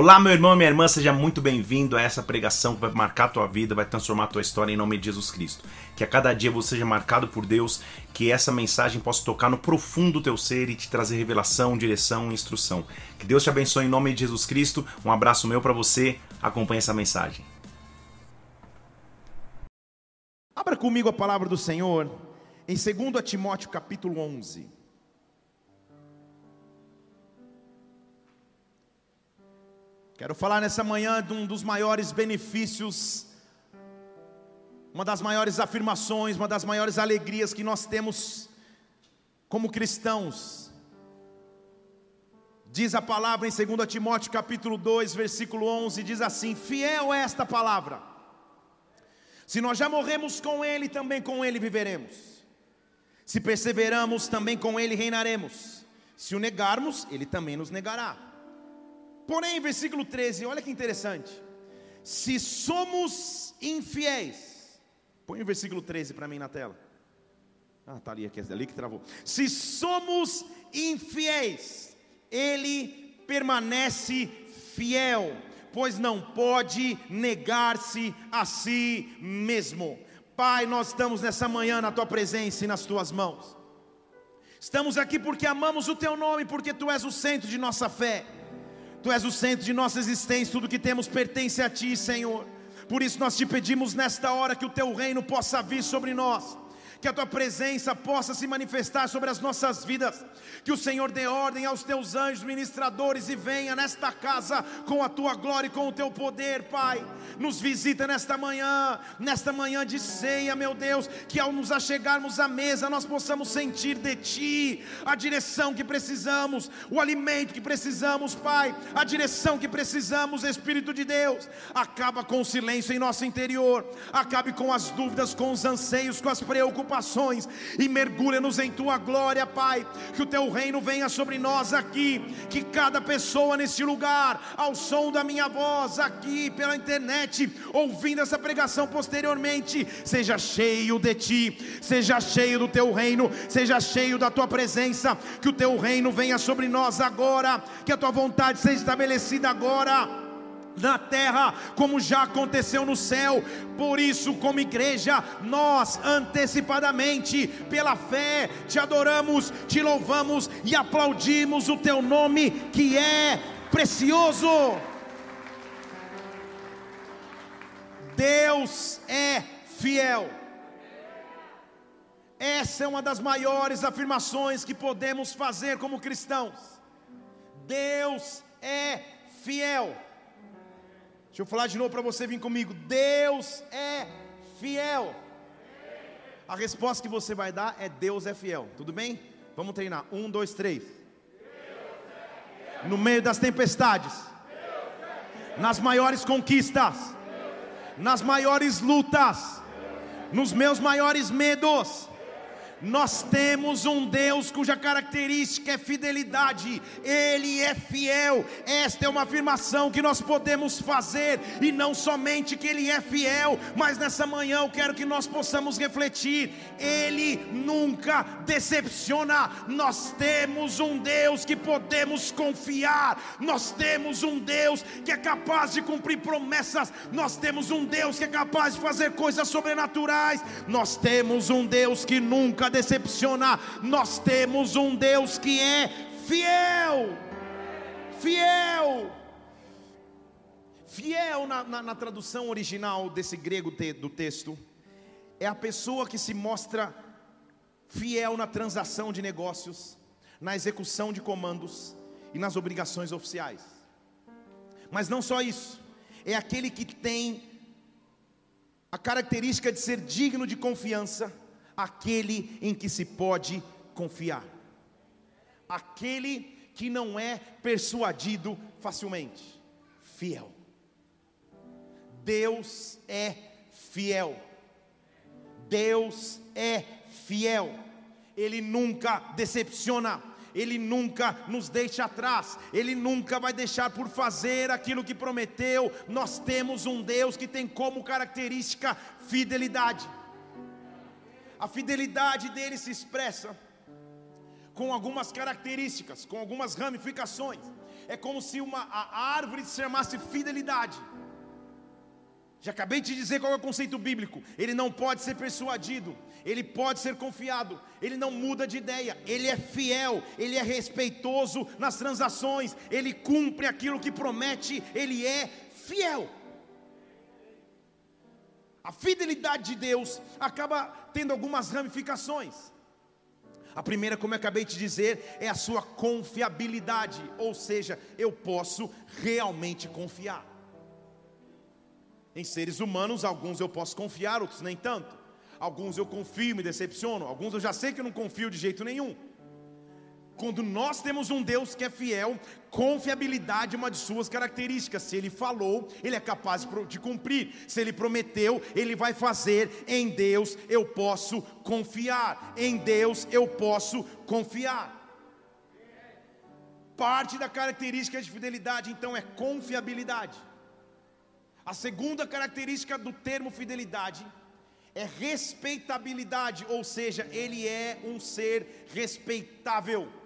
Olá, meu irmão e minha irmã, seja muito bem-vindo a essa pregação que vai marcar a tua vida, vai transformar a tua história em nome de Jesus Cristo. Que a cada dia você seja marcado por Deus, que essa mensagem possa tocar no profundo do teu ser e te trazer revelação, direção e instrução. Que Deus te abençoe em nome de Jesus Cristo. Um abraço meu para você. Acompanhe essa mensagem. Abra comigo a palavra do Senhor em 2 Timóteo capítulo 11. Quero falar nessa manhã de um dos maiores benefícios, uma das maiores afirmações, uma das maiores alegrias que nós temos como cristãos. Diz a palavra em 2 Timóteo capítulo 2, versículo 11, diz assim: Fiel é esta palavra. Se nós já morremos com ele, também com ele viveremos. Se perseveramos, também com ele reinaremos. Se o negarmos, ele também nos negará. Porém, versículo 13, olha que interessante. Se somos infiéis, põe o versículo 13 para mim na tela. Ah, tá ali, aqui, ali que travou. Se somos infiéis, ele permanece fiel, pois não pode negar-se a si mesmo. Pai, nós estamos nessa manhã na tua presença e nas tuas mãos. Estamos aqui porque amamos o teu nome, porque tu és o centro de nossa fé. Tu és o centro de nossa existência, tudo que temos pertence a Ti, Senhor. Por isso nós te pedimos nesta hora que o Teu reino possa vir sobre nós que a tua presença possa se manifestar sobre as nossas vidas, que o Senhor dê ordem aos teus anjos ministradores e venha nesta casa com a tua glória e com o teu poder, Pai. Nos visita nesta manhã, nesta manhã de ceia, meu Deus, que ao nos achegarmos à mesa nós possamos sentir de ti a direção que precisamos, o alimento que precisamos, Pai, a direção que precisamos, Espírito de Deus. Acaba com o silêncio em nosso interior, acabe com as dúvidas, com os anseios, com as preocupações preocupações e mergulha-nos em tua glória, Pai. Que o teu reino venha sobre nós aqui, que cada pessoa neste lugar, ao som da minha voz aqui pela internet, ouvindo essa pregação posteriormente, seja cheio de ti, seja cheio do teu reino, seja cheio da tua presença, que o teu reino venha sobre nós agora, que a tua vontade seja estabelecida agora na terra, como já aconteceu no céu. Por isso, como igreja, nós antecipadamente, pela fé, te adoramos, te louvamos e aplaudimos o teu nome, que é precioso. Deus é fiel. Essa é uma das maiores afirmações que podemos fazer como cristãos. Deus é fiel. Deixa eu falar de novo para você vir comigo. Deus é fiel. A resposta que você vai dar é Deus é fiel. Tudo bem? Vamos treinar. Um, dois, três. No meio das tempestades, nas maiores conquistas, nas maiores lutas, nos meus maiores medos, nós temos um Deus cuja característica é fidelidade, Ele é fiel. Esta é uma afirmação que nós podemos fazer, e não somente que Ele é fiel, mas nessa manhã eu quero que nós possamos refletir: Ele nunca decepciona. Nós temos um Deus que podemos confiar, nós temos um Deus que é capaz de cumprir promessas, nós temos um Deus que é capaz de fazer coisas sobrenaturais, nós temos um Deus que nunca decepciona. Nós temos um Deus que é fiel. Fiel. Fiel na, na, na tradução original desse grego te, do texto é a pessoa que se mostra fiel na transação de negócios, na execução de comandos e nas obrigações oficiais. Mas não só isso, é aquele que tem a característica de ser digno de confiança aquele em que se pode confiar, aquele que não é persuadido facilmente, fiel. Deus é fiel. Deus é fiel. Ele nunca decepciona. Ele nunca nos deixa atrás, Ele nunca vai deixar por fazer aquilo que prometeu. Nós temos um Deus que tem como característica fidelidade. A fidelidade dele se expressa com algumas características, com algumas ramificações. É como se uma, a árvore se chamasse fidelidade. Já acabei de dizer qual é o conceito bíblico. Ele não pode ser persuadido, ele pode ser confiado, ele não muda de ideia, ele é fiel, ele é respeitoso nas transações, ele cumpre aquilo que promete, ele é fiel. A fidelidade de Deus acaba tendo algumas ramificações. A primeira, como eu acabei de dizer, é a sua confiabilidade, ou seja, eu posso realmente confiar. Em seres humanos, alguns eu posso confiar, outros nem tanto. Alguns eu confio e me decepciono, alguns eu já sei que eu não confio de jeito nenhum. Quando nós temos um Deus que é fiel, confiabilidade é uma de suas características. Se ele falou, ele é capaz de cumprir. Se ele prometeu, ele vai fazer. Em Deus eu posso confiar. Em Deus eu posso confiar. Parte da característica de fidelidade, então, é confiabilidade. A segunda característica do termo fidelidade é respeitabilidade, ou seja, ele é um ser respeitável.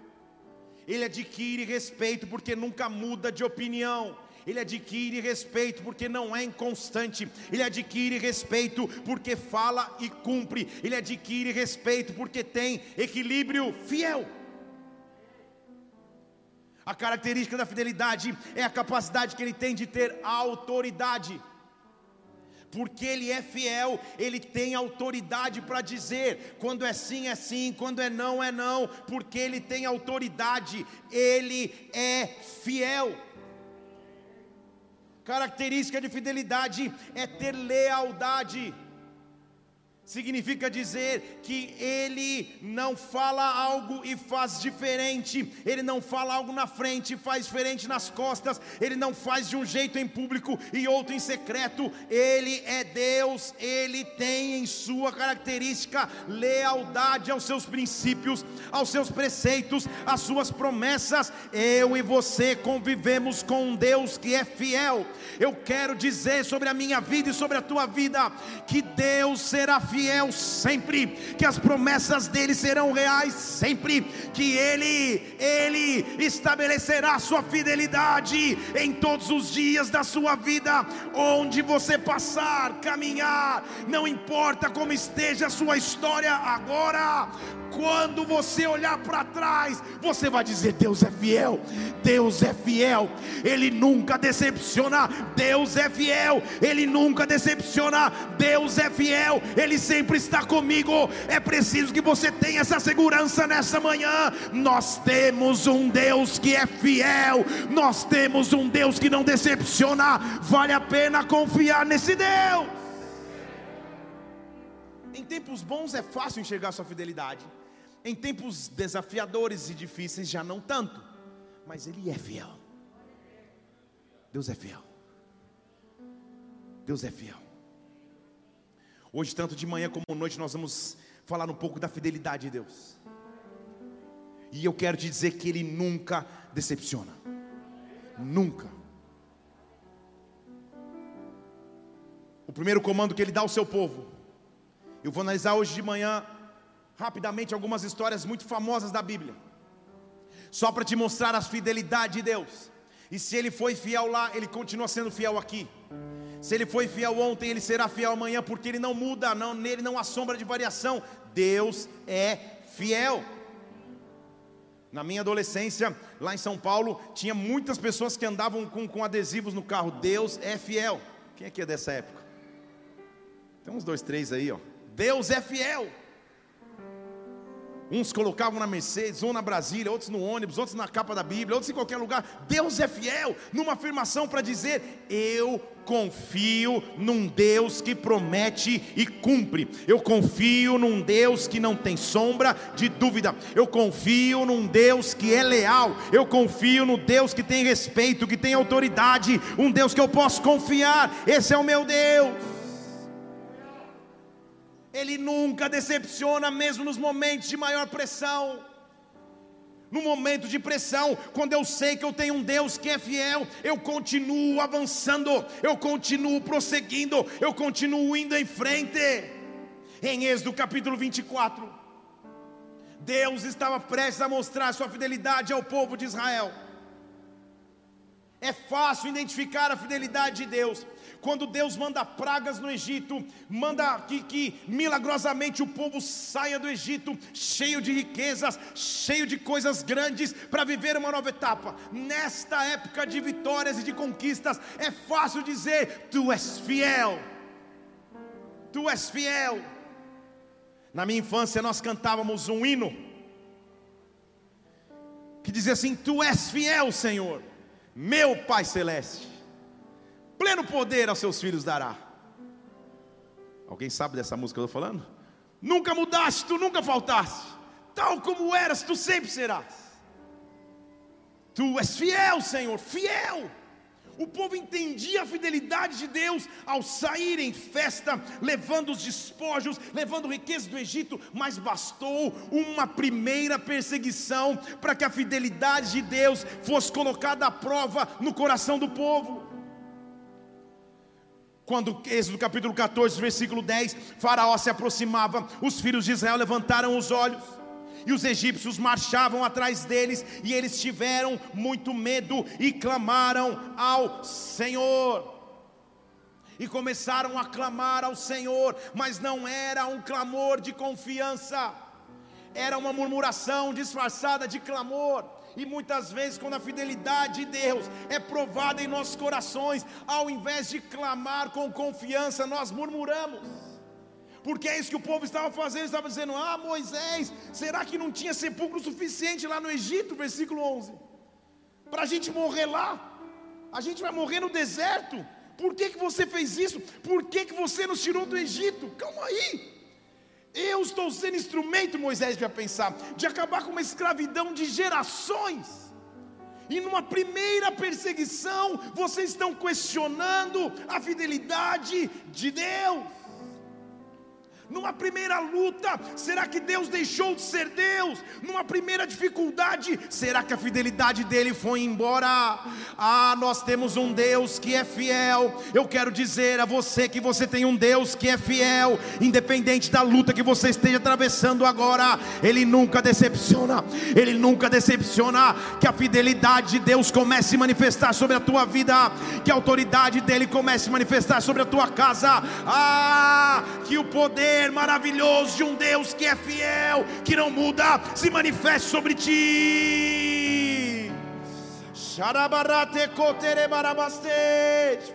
Ele adquire respeito porque nunca muda de opinião. Ele adquire respeito porque não é inconstante. Ele adquire respeito porque fala e cumpre. Ele adquire respeito porque tem equilíbrio fiel. A característica da fidelidade é a capacidade que ele tem de ter autoridade. Porque ele é fiel, ele tem autoridade para dizer quando é sim é sim, quando é não é não, porque ele tem autoridade, ele é fiel. Característica de fidelidade é ter lealdade. Significa dizer que ele não fala algo e faz diferente, ele não fala algo na frente e faz diferente nas costas, ele não faz de um jeito em público e outro em secreto, ele é Deus, ele tem em sua característica lealdade aos seus princípios, aos seus preceitos, às suas promessas. Eu e você convivemos com um Deus que é fiel. Eu quero dizer sobre a minha vida e sobre a tua vida que Deus será fiel fiel sempre, que as promessas dele serão reais sempre, que ele, ele estabelecerá sua fidelidade em todos os dias da sua vida, onde você passar, caminhar, não importa como esteja a sua história agora, quando você olhar para trás, você vai dizer: Deus é fiel, Deus é fiel, Ele nunca decepciona, Deus é fiel, Ele nunca decepciona, Deus é fiel, Ele sempre está comigo. É preciso que você tenha essa segurança nessa manhã. Nós temos um Deus que é fiel, nós temos um Deus que não decepciona, vale a pena confiar nesse Deus. Em tempos bons é fácil enxergar sua fidelidade. Em tempos desafiadores e difíceis, já não tanto, mas Ele é fiel. Deus é fiel. Deus é fiel. Hoje, tanto de manhã como noite, nós vamos falar um pouco da fidelidade de Deus. E eu quero te dizer que Ele nunca decepciona. Nunca. O primeiro comando que Ele dá ao seu povo. Eu vou analisar hoje de manhã rapidamente algumas histórias muito famosas da Bíblia, só para te mostrar a fidelidade de Deus. E se ele foi fiel lá, ele continua sendo fiel aqui. Se ele foi fiel ontem, ele será fiel amanhã, porque ele não muda, não, nele não há sombra de variação. Deus é fiel. Na minha adolescência, lá em São Paulo, tinha muitas pessoas que andavam com, com adesivos no carro. Deus é fiel. Quem aqui é dessa época? Tem uns dois, três aí, ó. Deus é fiel. Uns colocavam na Mercedes, um na Brasília, outros no ônibus, outros na capa da Bíblia, outros em qualquer lugar. Deus é fiel numa afirmação para dizer: Eu confio num Deus que promete e cumpre. Eu confio num Deus que não tem sombra de dúvida. Eu confio num Deus que é leal. Eu confio no Deus que tem respeito, que tem autoridade. Um Deus que eu posso confiar. Esse é o meu Deus. Ele nunca decepciona, mesmo nos momentos de maior pressão. No momento de pressão, quando eu sei que eu tenho um Deus que é fiel, eu continuo avançando, eu continuo prosseguindo, eu continuo indo em frente. Em Êxodo capítulo 24, Deus estava prestes a mostrar sua fidelidade ao povo de Israel. É fácil identificar a fidelidade de Deus. Quando Deus manda pragas no Egito, manda que, que milagrosamente o povo saia do Egito cheio de riquezas, cheio de coisas grandes para viver uma nova etapa. Nesta época de vitórias e de conquistas, é fácil dizer: Tu és fiel, Tu és fiel. Na minha infância, nós cantávamos um hino que dizia assim: Tu és fiel, Senhor meu Pai Celeste, pleno poder aos seus filhos dará. Alguém sabe dessa música que eu estou falando? Nunca mudaste, tu nunca faltaste, tal como eras, tu sempre serás. Tu és fiel, Senhor, fiel. O povo entendia a fidelidade de Deus ao sair em festa, levando os despojos, levando riquezas do Egito, mas bastou uma primeira perseguição para que a fidelidade de Deus fosse colocada à prova no coração do povo. Quando, Êxodo capítulo 14, versículo 10, Faraó se aproximava, os filhos de Israel levantaram os olhos e os egípcios marchavam atrás deles, e eles tiveram muito medo e clamaram ao Senhor. E começaram a clamar ao Senhor, mas não era um clamor de confiança, era uma murmuração disfarçada de clamor. E muitas vezes, quando a fidelidade de Deus é provada em nossos corações, ao invés de clamar com confiança, nós murmuramos porque é isso que o povo estava fazendo, estava dizendo: Ah, Moisés, será que não tinha sepulcro suficiente lá no Egito? Versículo 11, para a gente morrer lá, a gente vai morrer no deserto. Por que, que você fez isso? Por que, que você nos tirou do Egito? Calma aí. Eu estou sendo instrumento, Moisés vai pensar, de acabar com uma escravidão de gerações. E numa primeira perseguição, vocês estão questionando a fidelidade de Deus numa primeira luta, será que Deus deixou de ser Deus? Numa primeira dificuldade, será que a fidelidade dele foi embora? Ah, nós temos um Deus que é fiel. Eu quero dizer a você que você tem um Deus que é fiel, independente da luta que você esteja atravessando agora, ele nunca decepciona. Ele nunca decepciona. Que a fidelidade de Deus comece a se manifestar sobre a tua vida, que a autoridade dele comece a se manifestar sobre a tua casa. Ah, que o poder poder maravilhoso de um Deus que é fiel, que não muda, se manifeste sobre ti.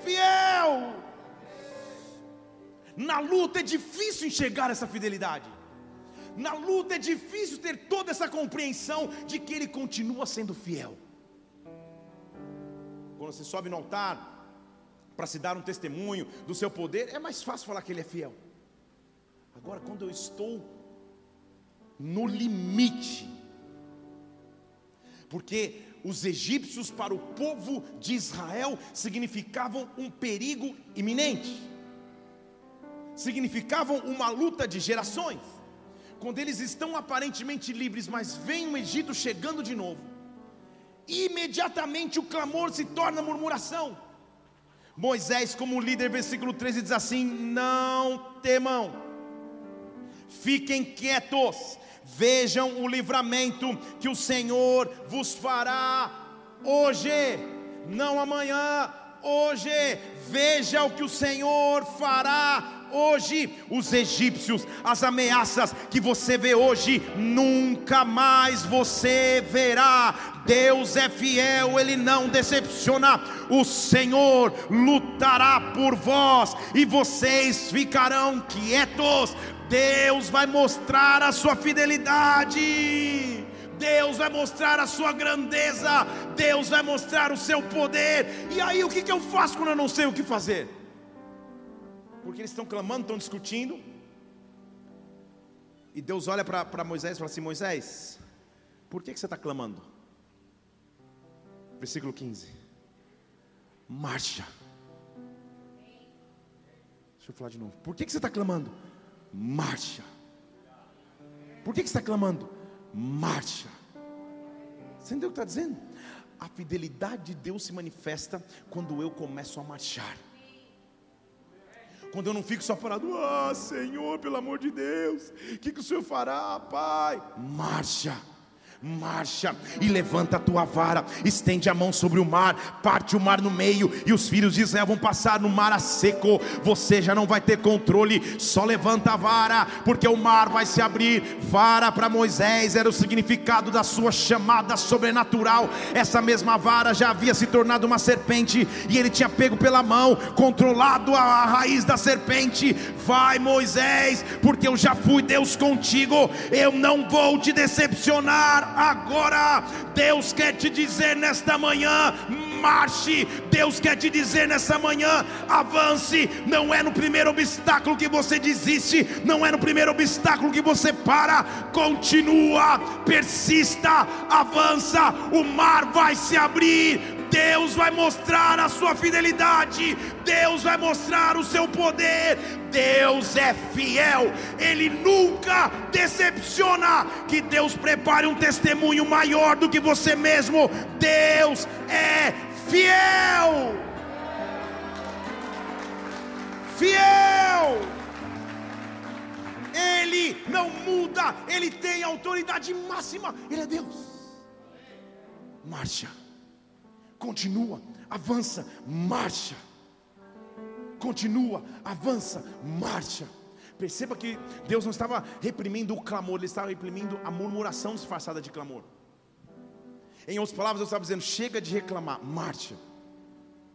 Fiel. Na luta é difícil enxergar essa fidelidade. Na luta é difícil ter toda essa compreensão de que Ele continua sendo fiel. Quando você sobe no altar para se dar um testemunho do seu poder, é mais fácil falar que Ele é fiel. Agora, quando eu estou no limite, porque os egípcios para o povo de Israel significavam um perigo iminente, significavam uma luta de gerações. Quando eles estão aparentemente livres, mas vem o Egito chegando de novo, imediatamente o clamor se torna murmuração. Moisés, como líder, versículo 13 diz assim: Não temam Fiquem quietos, vejam o livramento que o Senhor vos fará hoje, não amanhã, hoje. Veja o que o Senhor fará hoje. Os egípcios, as ameaças que você vê hoje, nunca mais você verá. Deus é fiel, Ele não decepciona. O Senhor lutará por vós e vocês ficarão quietos Deus vai mostrar a sua fidelidade. Deus vai mostrar a sua grandeza, Deus vai mostrar o seu poder. E aí, o que, que eu faço quando eu não sei o que fazer? Porque eles estão clamando, estão discutindo. E Deus olha para Moisés e fala assim: Moisés, por que, que você está clamando? Versículo 15: Marcha. Deixa eu falar de novo. Por que, que você está clamando? Marcha. Por que, que você está clamando? Marcha. Você entendeu o que está dizendo? A fidelidade de Deus se manifesta quando eu começo a marchar. Quando eu não fico só parado, ah Senhor, pelo amor de Deus, o que, que o Senhor fará, Pai? Marcha marcha e levanta a tua vara, estende a mão sobre o mar, parte o mar no meio, e os filhos de Israel vão passar no mar a seco. Você já não vai ter controle, só levanta a vara, porque o mar vai se abrir. Vara para Moisés era o significado da sua chamada sobrenatural. Essa mesma vara já havia se tornado uma serpente, e ele tinha pego pela mão, controlado a raiz da serpente. Vai, Moisés, porque eu já fui Deus contigo, eu não vou te decepcionar agora. Deus quer te dizer nesta manhã: marche. Deus quer te dizer nessa manhã: avance. Não é no primeiro obstáculo que você desiste, não é no primeiro obstáculo que você para. Continua, persista, avança. O mar vai se abrir. Deus vai mostrar a sua fidelidade, Deus vai mostrar o seu poder, Deus é fiel, Ele nunca decepciona. Que Deus prepare um testemunho maior do que você mesmo, Deus é fiel. Fiel. Ele não muda, ele tem autoridade máxima, ele é Deus. Marcha continua, avança, marcha. Continua, avança, marcha. Perceba que Deus não estava reprimindo o clamor, Ele estava reprimindo a murmuração disfarçada de clamor. Em outras palavras, Deus estava dizendo: chega de reclamar, marcha,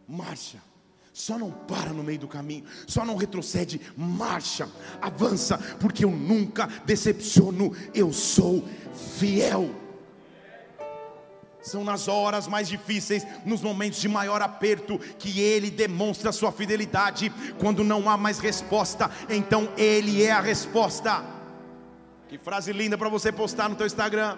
marcha. Só não para no meio do caminho, só não retrocede, marcha, avança, porque eu nunca decepciono, eu sou fiel. São nas horas mais difíceis, nos momentos de maior aperto, que Ele demonstra sua fidelidade. Quando não há mais resposta, então Ele é a resposta. Que frase linda para você postar no teu Instagram.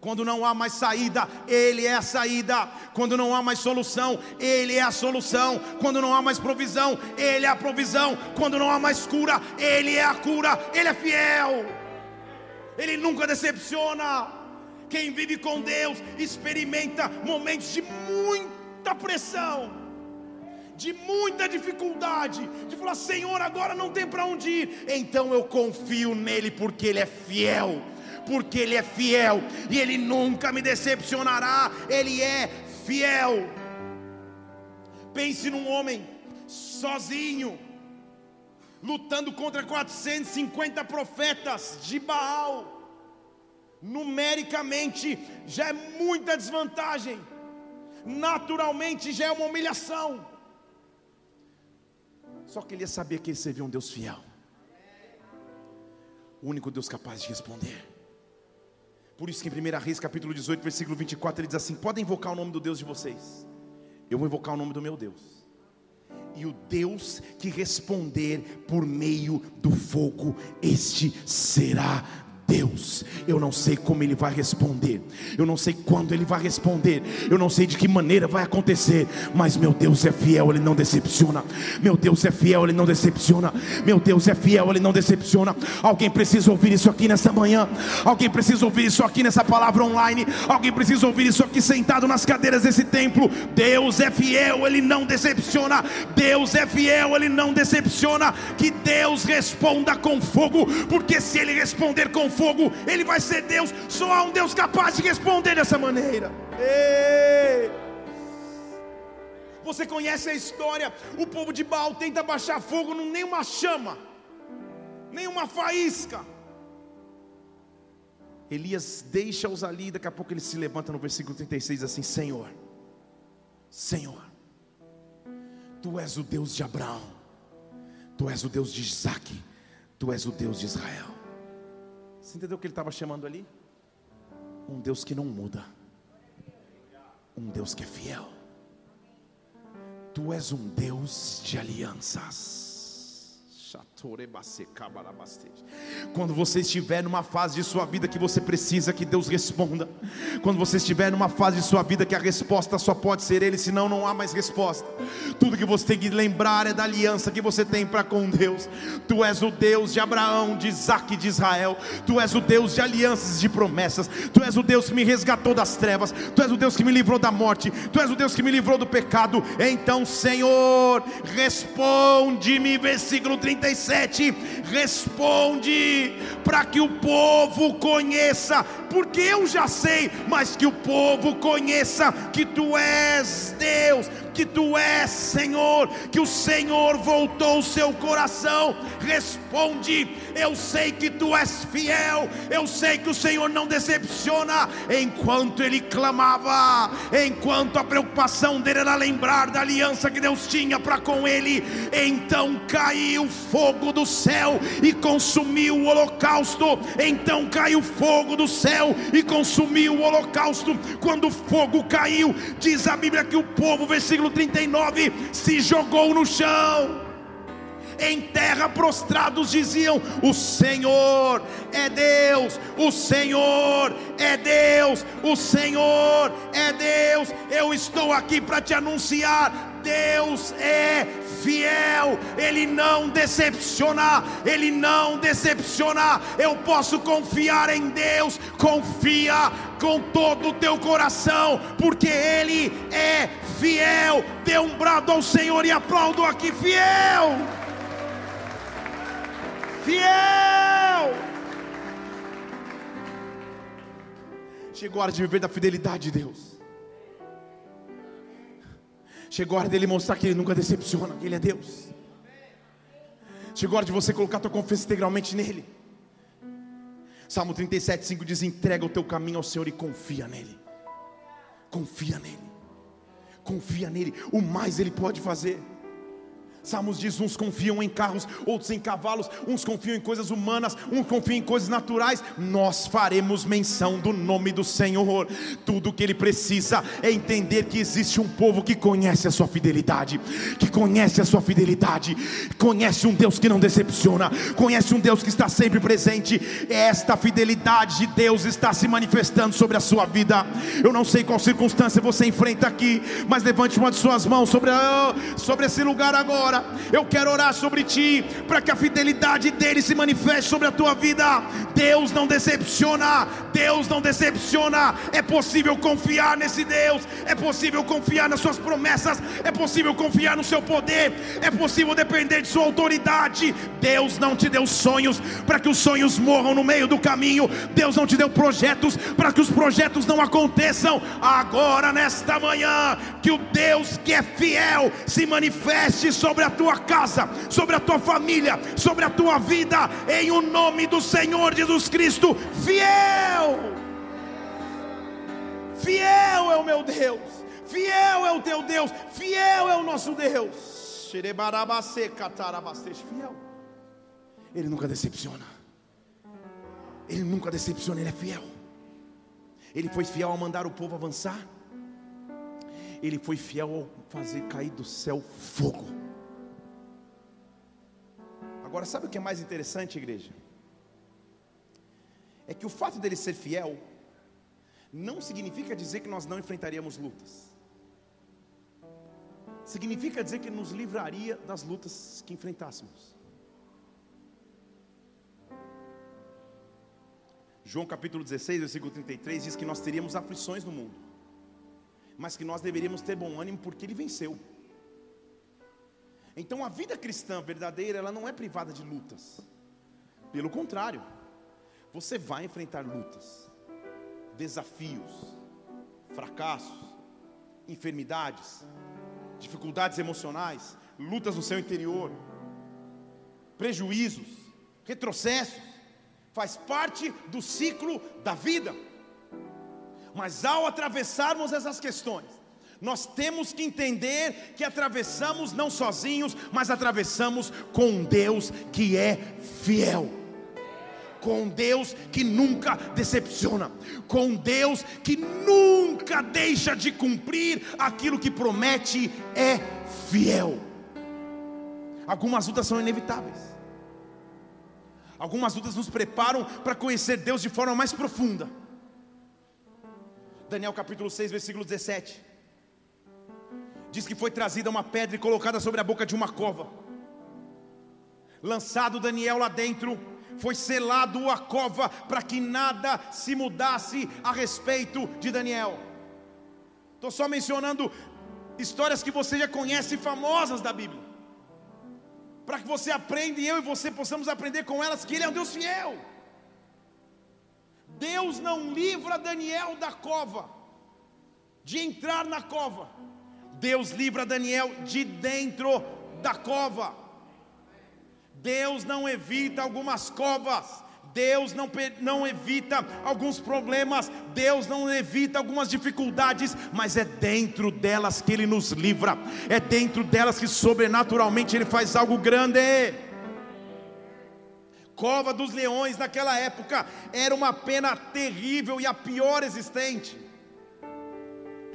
Quando não há mais saída, Ele é a saída. Quando não há mais solução, Ele é a solução. Quando não há mais provisão, Ele é a provisão. Quando não há mais cura, Ele é a cura. Ele é fiel. Ele nunca decepciona. Quem vive com Deus experimenta momentos de muita pressão, de muita dificuldade, de falar: Senhor, agora não tem para onde ir. Então eu confio nele, porque Ele é fiel. Porque Ele é fiel e Ele nunca me decepcionará. Ele é fiel. Pense num homem sozinho, lutando contra 450 profetas de Baal numericamente já é muita desvantagem, naturalmente já é uma humilhação. Só que ele ia saber que ele servia um Deus fiel, o único Deus capaz de responder. Por isso que em 1 Reis capítulo 18, versículo 24, ele diz assim: podem invocar o nome do Deus de vocês, eu vou invocar o nome do meu Deus. E o Deus que responder por meio do fogo, este será Deus, eu não sei como Ele vai responder, eu não sei quando Ele vai responder, eu não sei de que maneira vai acontecer, mas meu Deus é fiel, Ele não decepciona. Meu Deus é fiel, Ele não decepciona. Meu Deus é fiel, Ele não decepciona. Alguém precisa ouvir isso aqui nessa manhã, alguém precisa ouvir isso aqui nessa palavra online, alguém precisa ouvir isso aqui sentado nas cadeiras desse templo. Deus é fiel, Ele não decepciona. Deus é fiel, Ele não decepciona. Que Deus responda com fogo, porque se Ele responder com fogo, ele vai ser Deus. Só há um Deus capaz de responder dessa maneira. Ei! Você conhece a história? O povo de Baal tenta baixar fogo, não nem uma chama, nem uma faísca. Elias deixa-os ali, daqui a pouco ele se levanta no versículo 36 assim: Senhor, Senhor, Tu és o Deus de Abraão, Tu és o Deus de Isaac, Tu és o Deus de Israel. Você entendeu o que ele estava chamando ali? Um Deus que não muda, um Deus que é fiel. Tu és um Deus de alianças. Quando você estiver numa fase de sua vida que você precisa que Deus responda, quando você estiver numa fase de sua vida que a resposta só pode ser Ele, senão não há mais resposta. Tudo que você tem que lembrar é da aliança que você tem para com Deus. Tu és o Deus de Abraão, de Isaac e de Israel. Tu és o Deus de alianças e de promessas. Tu és o Deus que me resgatou das trevas. Tu és o Deus que me livrou da morte. Tu és o Deus que me livrou do pecado. Então, Senhor, responde-me, versículo 37 responde para que o povo conheça, porque eu já sei, mas que o povo conheça que tu és Deus, que tu és Senhor, que o Senhor voltou o seu coração. Responde: Eu sei que tu és fiel, eu sei que o Senhor não decepciona. Enquanto ele clamava, enquanto a preocupação dele era lembrar da aliança que Deus tinha para com ele, então caiu fogo do céu e consumiu o holocausto. Então caiu fogo do céu e consumiu o holocausto. Quando o fogo caiu, diz a Bíblia que o povo, versículo versículo 39, se jogou no chão. Em terra prostrados diziam: O Senhor é Deus, o Senhor é Deus, o Senhor é Deus. Eu estou aqui para te anunciar: Deus é fiel, Ele não decepciona, Ele não decepciona. Eu posso confiar em Deus, confia com todo o teu coração, porque Ele é fiel. Dê um brado ao Senhor e aplaudo aqui, fiel, fiel. Chegou a hora de viver da fidelidade de Deus. Chegou a hora dele mostrar que ele nunca decepciona, que ele é Deus. Chegou a hora de você colocar tua confiança integralmente nele. Salmo 37, 5 diz: entrega o teu caminho ao Senhor e confia nele. Confia nele. Confia nele. O mais ele pode fazer. Salmos diz: uns confiam em carros, outros em cavalos, uns confiam em coisas humanas, uns confiam em coisas naturais. Nós faremos menção do nome do Senhor. Tudo que ele precisa é entender que existe um povo que conhece a sua fidelidade, que conhece a sua fidelidade, conhece um Deus que não decepciona, conhece um Deus que está sempre presente. Esta fidelidade de Deus está se manifestando sobre a sua vida. Eu não sei qual circunstância você enfrenta aqui, mas levante uma de suas mãos sobre, sobre esse lugar agora agora. Eu quero orar sobre ti, para que a fidelidade dele se manifeste sobre a tua vida. Deus não decepciona, Deus não decepciona. É possível confiar nesse Deus, é possível confiar nas suas promessas, é possível confiar no seu poder, é possível depender de sua autoridade. Deus não te deu sonhos para que os sonhos morram no meio do caminho. Deus não te deu projetos para que os projetos não aconteçam. Agora, nesta manhã, que o Deus que é fiel se manifeste sobre a tua casa, sobre a tua família, sobre a tua vida, em o nome do Senhor Jesus Cristo, fiel. Fiel é o meu Deus, fiel é o teu Deus, fiel é o nosso Deus. Fiel. Ele nunca decepciona. Ele nunca decepciona, ele é fiel. Ele foi fiel ao mandar o povo avançar. Ele foi fiel ao fazer cair do céu fogo. Agora, sabe o que é mais interessante, igreja? É que o fato dele ser fiel não significa dizer que nós não enfrentaríamos lutas. Significa dizer que nos livraria das lutas que enfrentássemos. João capítulo 16, versículo 33 diz que nós teríamos aflições no mundo, mas que nós deveríamos ter bom ânimo porque ele venceu. Então a vida cristã verdadeira, ela não é privada de lutas. Pelo contrário, você vai enfrentar lutas, desafios, fracassos, enfermidades, dificuldades emocionais, lutas no seu interior, prejuízos, retrocessos, faz parte do ciclo da vida. Mas ao atravessarmos essas questões, nós temos que entender que atravessamos não sozinhos, mas atravessamos com um Deus que é fiel. Com um Deus que nunca decepciona, com um Deus que nunca deixa de cumprir aquilo que promete, é fiel. Algumas lutas são inevitáveis, algumas lutas nos preparam para conhecer Deus de forma mais profunda. Daniel capítulo 6, versículo 17 diz que foi trazida uma pedra e colocada sobre a boca de uma cova. Lançado Daniel lá dentro, foi selado a cova para que nada se mudasse a respeito de Daniel. Estou só mencionando histórias que você já conhece famosas da Bíblia. Para que você aprenda e eu e você possamos aprender com elas que Ele é um Deus fiel. Deus não livra Daniel da cova, de entrar na cova. Deus livra Daniel de dentro da cova. Deus não evita algumas covas. Deus não, não evita alguns problemas, Deus não evita algumas dificuldades, mas é dentro delas que Ele nos livra, é dentro delas que sobrenaturalmente Ele faz algo grande. Cova dos leões naquela época era uma pena terrível e a pior existente,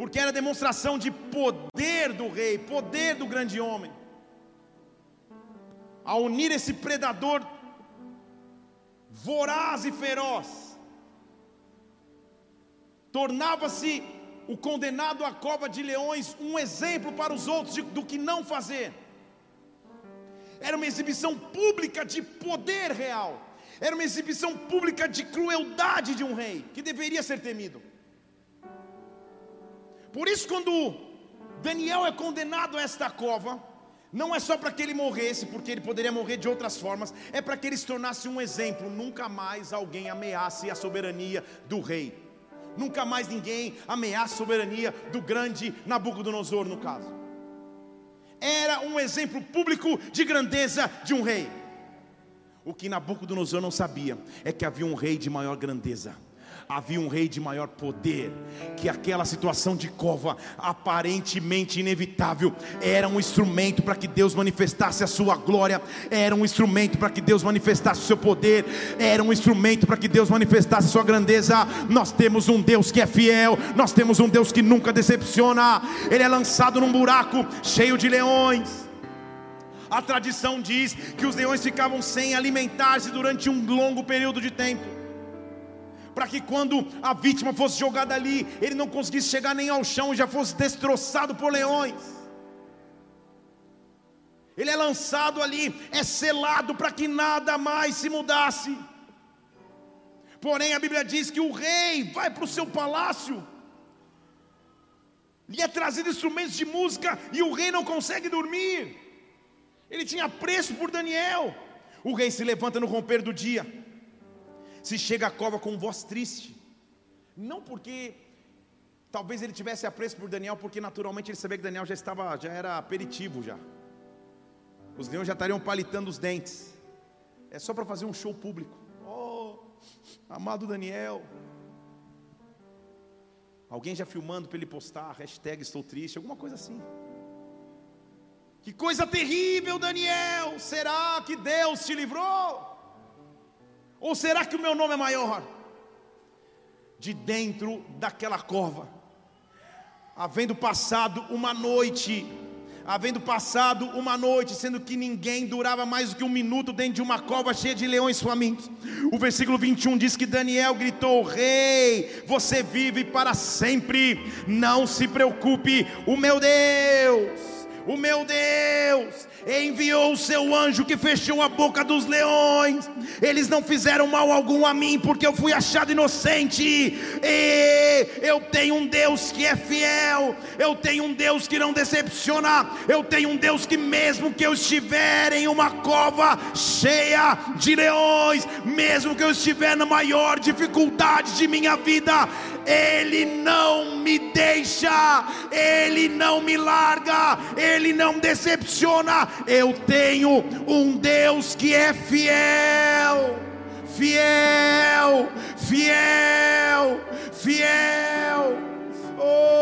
porque era demonstração de poder do rei, poder do grande homem. A unir esse predador voraz e feroz, tornava-se o condenado à cova de leões um exemplo para os outros de, do que não fazer. Era uma exibição pública de poder real, era uma exibição pública de crueldade de um rei, que deveria ser temido. Por isso, quando Daniel é condenado a esta cova, não é só para que ele morresse, porque ele poderia morrer de outras formas, é para que ele se tornasse um exemplo. Nunca mais alguém ameace a soberania do rei. Nunca mais ninguém ameace a soberania do grande Nabucodonosor, no caso. Era um exemplo público de grandeza de um rei. O que Nabucodonosor não sabia é que havia um rei de maior grandeza havia um rei de maior poder, que aquela situação de cova, aparentemente inevitável, era um instrumento para que Deus manifestasse a sua glória, era um instrumento para que Deus manifestasse o seu poder, era um instrumento para que Deus manifestasse a sua grandeza. Nós temos um Deus que é fiel, nós temos um Deus que nunca decepciona, ele é lançado num buraco cheio de leões. A tradição diz que os leões ficavam sem alimentar-se durante um longo período de tempo para que quando a vítima fosse jogada ali, ele não conseguisse chegar nem ao chão e já fosse destroçado por leões. Ele é lançado ali, é selado para que nada mais se mudasse. Porém, a Bíblia diz que o rei vai para o seu palácio, lhe é trazido instrumentos de música e o rei não consegue dormir. Ele tinha preço por Daniel. O rei se levanta no romper do dia se chega à cova com voz triste. Não porque talvez ele tivesse apreço por Daniel, porque naturalmente ele sabia que Daniel já estava, já era aperitivo já. Os leões já estariam palitando os dentes. É só para fazer um show público. Oh, amado Daniel. Alguém já filmando para ele postar, hashtag estou triste, alguma coisa assim. Que coisa terrível, Daniel! Será que Deus te livrou? Ou será que o meu nome é maior? De dentro daquela cova, havendo passado uma noite, havendo passado uma noite, sendo que ninguém durava mais do que um minuto dentro de uma cova cheia de leões famintos. O versículo 21 diz que Daniel gritou: Rei, você vive para sempre, não se preocupe, o meu Deus o meu Deus enviou o seu anjo que fechou a boca dos leões. Eles não fizeram mal algum a mim, porque eu fui achado inocente. E eu tenho um Deus que é fiel. Eu tenho um Deus que não decepciona. Eu tenho um Deus que, mesmo que eu estiver em uma cova cheia de leões, mesmo que eu estiver na maior dificuldade de minha vida, Ele não me deixa, Ele não me larga. Ele ele não decepciona. Eu tenho um Deus que é fiel, fiel, fiel, fiel. Oh!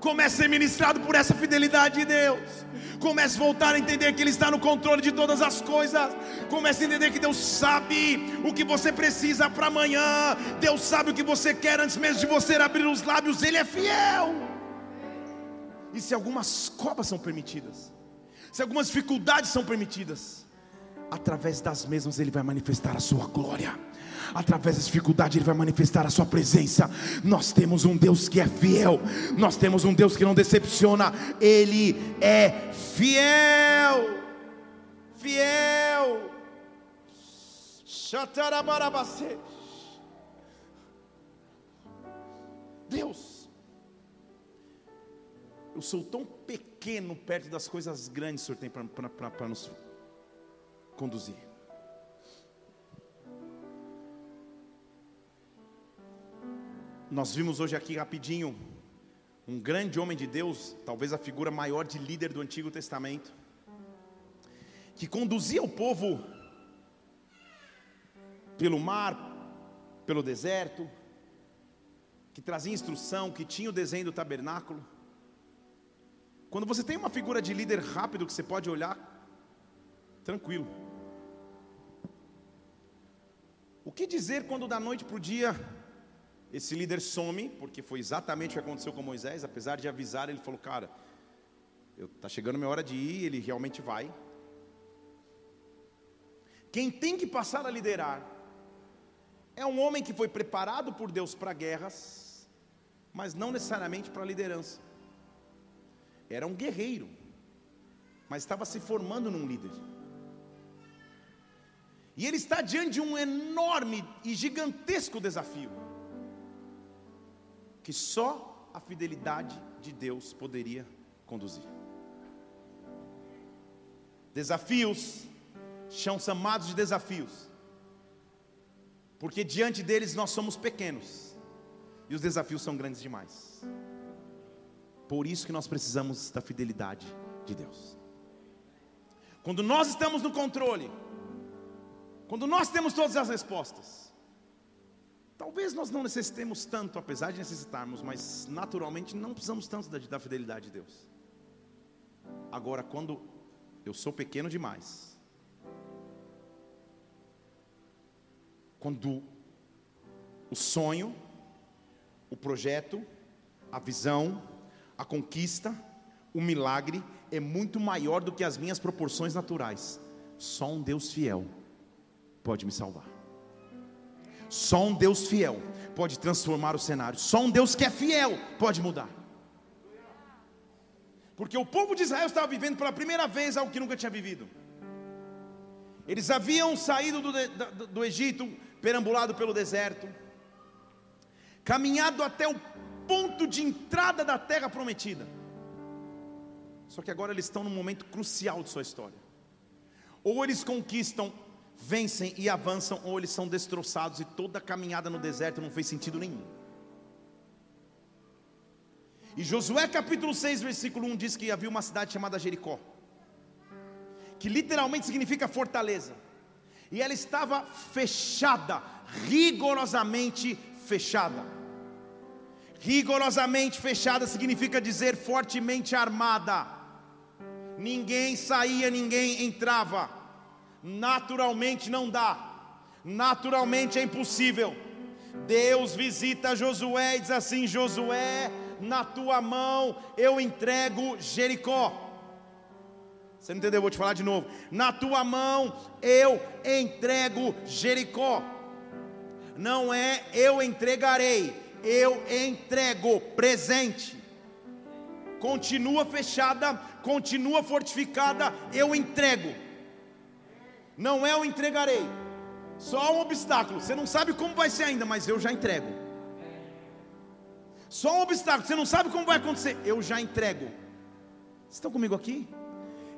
Comece a ser ministrado por essa fidelidade de Deus. Comece a voltar a entender que Ele está no controle de todas as coisas. Comece a entender que Deus sabe o que você precisa para amanhã. Deus sabe o que você quer antes mesmo de você abrir os lábios. Ele é fiel. E se algumas cobras são permitidas, se algumas dificuldades são permitidas, através das mesmas Ele vai manifestar a sua glória através da dificuldade, Ele vai manifestar a Sua presença. Nós temos um Deus que é fiel, nós temos um Deus que não decepciona, Ele é fiel, fiel. Deus, eu sou tão pequeno perto das coisas grandes que o Senhor tem para nos conduzir. Nós vimos hoje aqui rapidinho um grande homem de Deus, talvez a figura maior de líder do Antigo Testamento, que conduzia o povo pelo mar, pelo deserto, que trazia instrução, que tinha o desenho do tabernáculo. Quando você tem uma figura de líder rápido que você pode olhar, tranquilo. O que dizer quando da noite para o dia esse líder some, porque foi exatamente o que aconteceu com Moisés, apesar de avisar, ele falou: Cara, está chegando minha hora de ir, ele realmente vai. Quem tem que passar a liderar é um homem que foi preparado por Deus para guerras, mas não necessariamente para liderança. Era um guerreiro, mas estava se formando num líder. E ele está diante de um enorme e gigantesco desafio, que só a fidelidade de Deus poderia conduzir. Desafios são chamados de desafios, porque diante deles nós somos pequenos, e os desafios são grandes demais. Por isso que nós precisamos da fidelidade de Deus. Quando nós estamos no controle, quando nós temos todas as respostas, talvez nós não necessitemos tanto, apesar de necessitarmos, mas naturalmente não precisamos tanto da, da fidelidade de Deus. Agora, quando eu sou pequeno demais, quando o sonho, o projeto, a visão, a conquista, o milagre é muito maior do que as minhas proporções naturais. Só um Deus fiel pode me salvar. Só um Deus fiel pode transformar o cenário. Só um Deus que é fiel pode mudar. Porque o povo de Israel estava vivendo pela primeira vez algo que nunca tinha vivido. Eles haviam saído do, do, do Egito, perambulado pelo deserto, caminhado até o ponto de entrada da terra prometida. Só que agora eles estão num momento crucial de sua história. Ou eles conquistam vencem e avançam, ou eles são destroçados, e toda a caminhada no deserto não fez sentido nenhum. E Josué capítulo 6, versículo 1 diz que havia uma cidade chamada Jericó, que literalmente significa fortaleza, e ela estava fechada, rigorosamente fechada. Rigorosamente fechada significa dizer fortemente armada. Ninguém saía, ninguém entrava naturalmente não dá, naturalmente é impossível. Deus visita Josué e diz assim: Josué, na tua mão eu entrego Jericó. Você não entendeu? Eu vou te falar de novo. Na tua mão eu entrego Jericó. Não é eu entregarei, eu entrego presente. Continua fechada, continua fortificada, eu entrego não é o entregarei. Só um obstáculo. Você não sabe como vai ser ainda, mas eu já entrego. Só um obstáculo. Você não sabe como vai acontecer, eu já entrego. Vocês estão comigo aqui?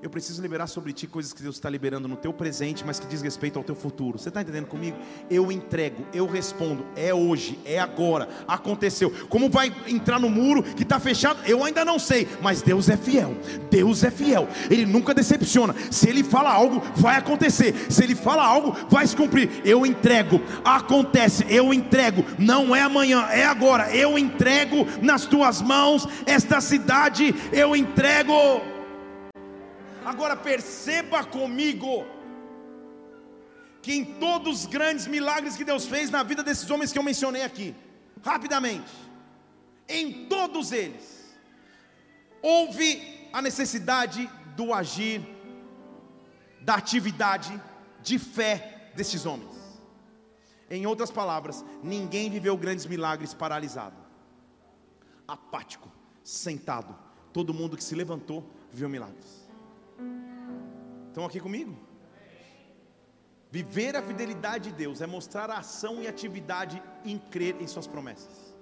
Eu preciso liberar sobre ti coisas que Deus está liberando no teu presente, mas que diz respeito ao teu futuro. Você está entendendo comigo? Eu entrego, eu respondo. É hoje, é agora, aconteceu. Como vai entrar no muro que está fechado? Eu ainda não sei, mas Deus é fiel. Deus é fiel. Ele nunca decepciona. Se Ele fala algo, vai acontecer. Se Ele fala algo, vai se cumprir. Eu entrego, acontece. Eu entrego. Não é amanhã, é agora. Eu entrego nas tuas mãos esta cidade. Eu entrego. Agora perceba comigo que em todos os grandes milagres que Deus fez na vida desses homens que eu mencionei aqui, rapidamente, em todos eles, houve a necessidade do agir, da atividade de fé desses homens. Em outras palavras, ninguém viveu grandes milagres paralisado, apático, sentado. Todo mundo que se levantou viveu milagres. Estão aqui comigo? Viver a fidelidade de Deus é mostrar a ação e atividade em crer em Suas promessas.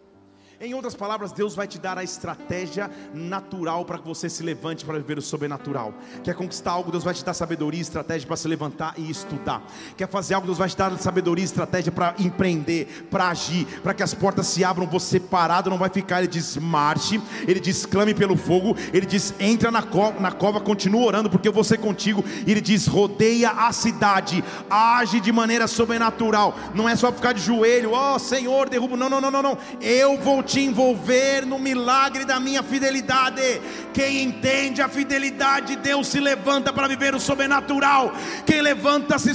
Em outras palavras, Deus vai te dar a estratégia natural para que você se levante para viver o sobrenatural. Quer conquistar algo, Deus vai te dar sabedoria e estratégia para se levantar e estudar. Quer fazer algo, Deus vai te dar sabedoria e estratégia para empreender, para agir, para que as portas se abram, você parado não vai ficar. Ele diz: marche, ele diz: clame pelo fogo, ele diz: entra na cova, na cova continua orando, porque eu vou ser contigo. Ele diz: rodeia a cidade, age de maneira sobrenatural. Não é só ficar de joelho, ó oh, Senhor, derrubo. Não, não, não, não, não. Eu vou te envolver no milagre da minha fidelidade. Quem entende a fidelidade de Deus se levanta para viver o sobrenatural. Quem levanta-se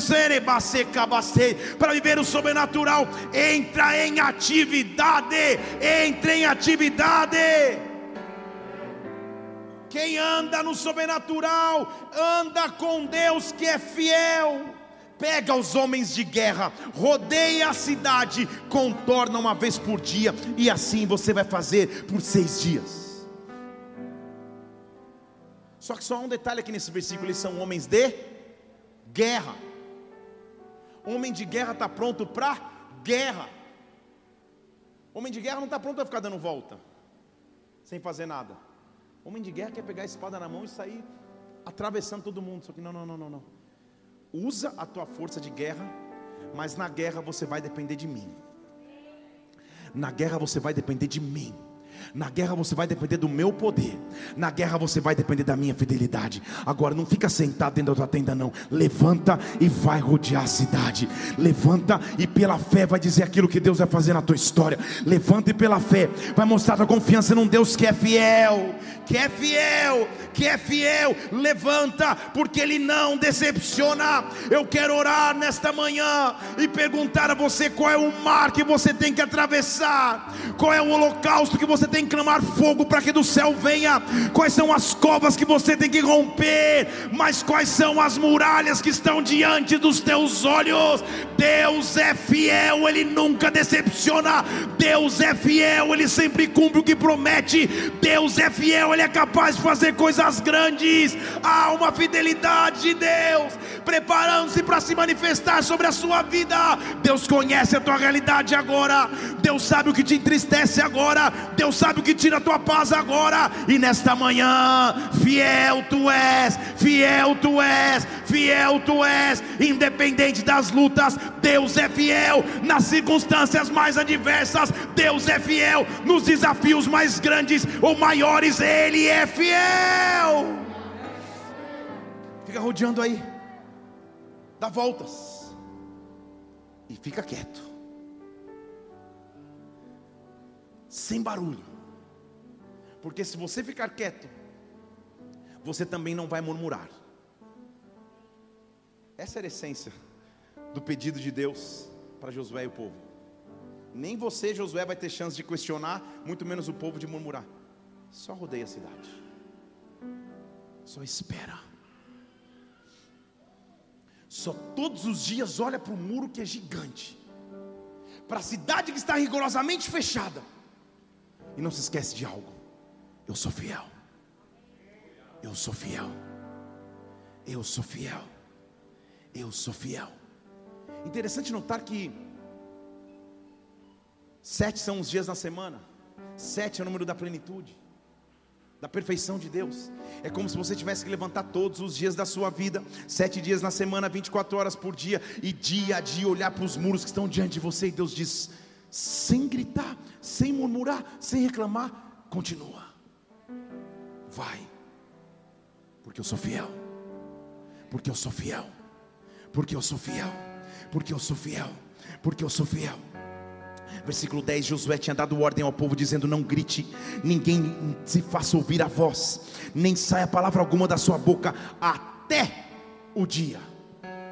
para viver o sobrenatural, entra em atividade. Entra em atividade. Quem anda no sobrenatural, anda com Deus que é fiel pega os homens de guerra, rodeia a cidade, contorna uma vez por dia, e assim você vai fazer por seis dias. Só que só um detalhe aqui nesse versículo: eles são homens de guerra. Homem de guerra está pronto para guerra. Homem de guerra não está pronto para ficar dando volta, sem fazer nada. Homem de guerra quer pegar a espada na mão e sair atravessando todo mundo. Só que não, não, não, não, não usa a tua força de guerra, mas na guerra você vai depender de mim. Na guerra você vai depender de mim. Na guerra você vai depender do meu poder. Na guerra você vai depender da minha fidelidade. Agora não fica sentado dentro da tua tenda não. Levanta e vai rodear a cidade. Levanta e pela fé vai dizer aquilo que Deus vai fazer na tua história. Levanta e pela fé vai mostrar tua confiança num Deus que é fiel, que é fiel, que é fiel. Levanta, porque ele não decepciona. Eu quero orar nesta manhã e perguntar a você qual é o mar que você tem que atravessar. Qual é o holocausto que você tem que clamar fogo para que do céu venha, quais são as covas que você tem que romper, mas quais são as muralhas que estão diante dos teus olhos. Deus é fiel, Ele nunca decepciona. Deus é fiel, Ele sempre cumpre o que promete. Deus é fiel, Ele é capaz de fazer coisas grandes. Há uma fidelidade de Deus preparando-se para se manifestar sobre a sua vida. Deus conhece a tua realidade agora. Deus sabe o que te entristece agora. Deus sabe o que tira a tua paz agora. E nesta manhã, fiel tu és, fiel tu és, fiel tu és, independente das lutas, Deus é fiel nas circunstâncias mais adversas. Deus é fiel nos desafios mais grandes ou maiores. Ele é fiel. Fica rodeando aí dá voltas e fica quieto, sem barulho, porque se você ficar quieto, você também não vai murmurar. Essa era a essência do pedido de Deus para Josué e o povo. Nem você, Josué, vai ter chance de questionar, muito menos o povo de murmurar. Só rodeia a cidade. Só espera só todos os dias olha para o muro que é gigante, para a cidade que está rigorosamente fechada, e não se esquece de algo: eu sou fiel, eu sou fiel, eu sou fiel, eu sou fiel. Interessante notar que sete são os dias na semana, sete é o número da plenitude da perfeição de Deus. É como se você tivesse que levantar todos os dias da sua vida, sete dias na semana, 24 horas por dia, e dia a dia olhar para os muros que estão diante de você, e Deus diz, sem gritar, sem murmurar, sem reclamar, continua, vai, porque eu sou fiel, porque eu sou fiel, porque eu sou fiel, porque eu sou fiel, porque eu sou fiel. Versículo 10: Josué tinha dado ordem ao povo, dizendo: Não grite, ninguém se faça ouvir a voz, nem saia palavra alguma da sua boca, até o dia,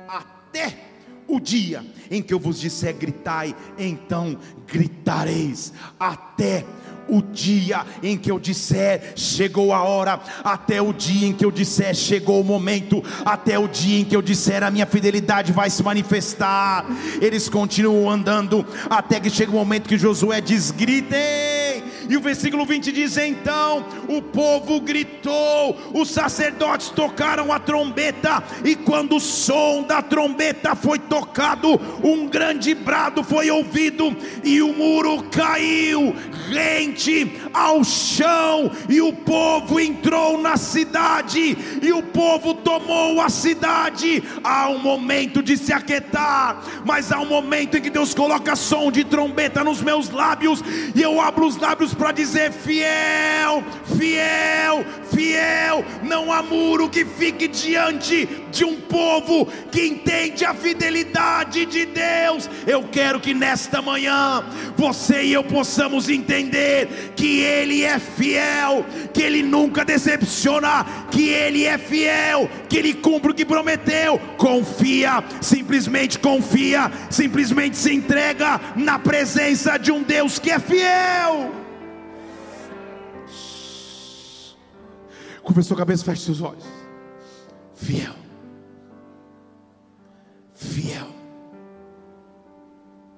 até o dia em que eu vos disser gritai, então gritareis, até o dia em que eu disser chegou a hora, até o dia em que eu disser chegou o momento, até o dia em que eu disser a minha fidelidade vai se manifestar. Eles continuam andando até que chega o momento que Josué diz: gritem E o versículo 20 diz: Então o povo gritou, os sacerdotes tocaram a trombeta, e quando o som da trombeta foi tocado, um grande brado foi ouvido, e o muro caiu rente ao chão, e o povo entrou na cidade, e o povo tomou a cidade. Há um momento de se aquietar, mas há um momento em que Deus coloca som de trombeta nos meus lábios, e eu abro os lábios para dizer: fiel, fiel, fiel. Não há muro que fique diante de um povo que entende a fidelidade de Deus. Eu quero que nesta manhã você e eu possamos entender que Ele é fiel, que Ele nunca decepciona, que Ele é fiel, que Ele cumpre o que prometeu. Confia, simplesmente confia, simplesmente se entrega na presença de um Deus que é fiel. Curva sua cabeça, feche seus olhos. Fiel. Fiel.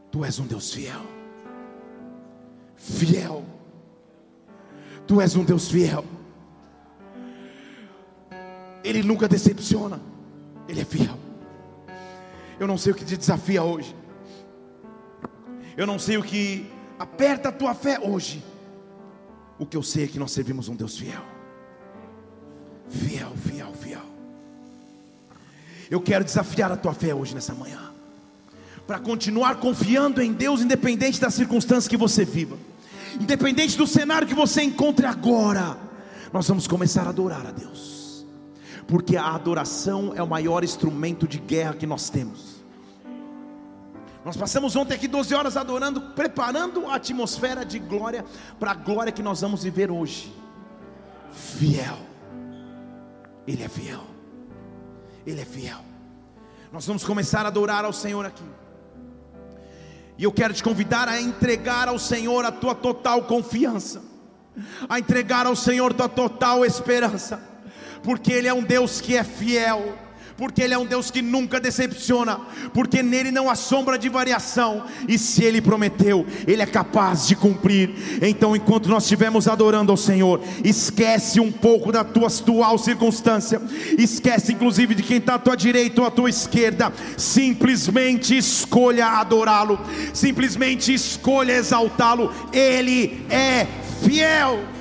Tu és um Deus fiel. Fiel. Tu és um Deus fiel. Ele nunca decepciona. Ele é fiel. Eu não sei o que te desafia hoje. Eu não sei o que aperta a tua fé hoje. O que eu sei é que nós servimos um Deus fiel. Fiel, fiel, fiel. Eu quero desafiar a tua fé hoje nessa manhã. Para continuar confiando em Deus, independente das circunstâncias que você viva, independente do cenário que você encontre agora, nós vamos começar a adorar a Deus, porque a adoração é o maior instrumento de guerra que nós temos. Nós passamos ontem aqui 12 horas adorando, preparando a atmosfera de glória para a glória que nós vamos viver hoje. Fiel, Ele é fiel, Ele é fiel. Nós vamos começar a adorar ao Senhor aqui. E eu quero te convidar a entregar ao Senhor a tua total confiança, a entregar ao Senhor tua total esperança, porque Ele é um Deus que é fiel porque Ele é um Deus que nunca decepciona, porque nele não há sombra de variação, e se Ele prometeu, Ele é capaz de cumprir. Então, enquanto nós estivermos adorando ao Senhor, esquece um pouco da tua atual circunstância, esquece inclusive de quem está à tua direita ou à tua esquerda, simplesmente escolha adorá-lo, simplesmente escolha exaltá-lo, Ele é fiel.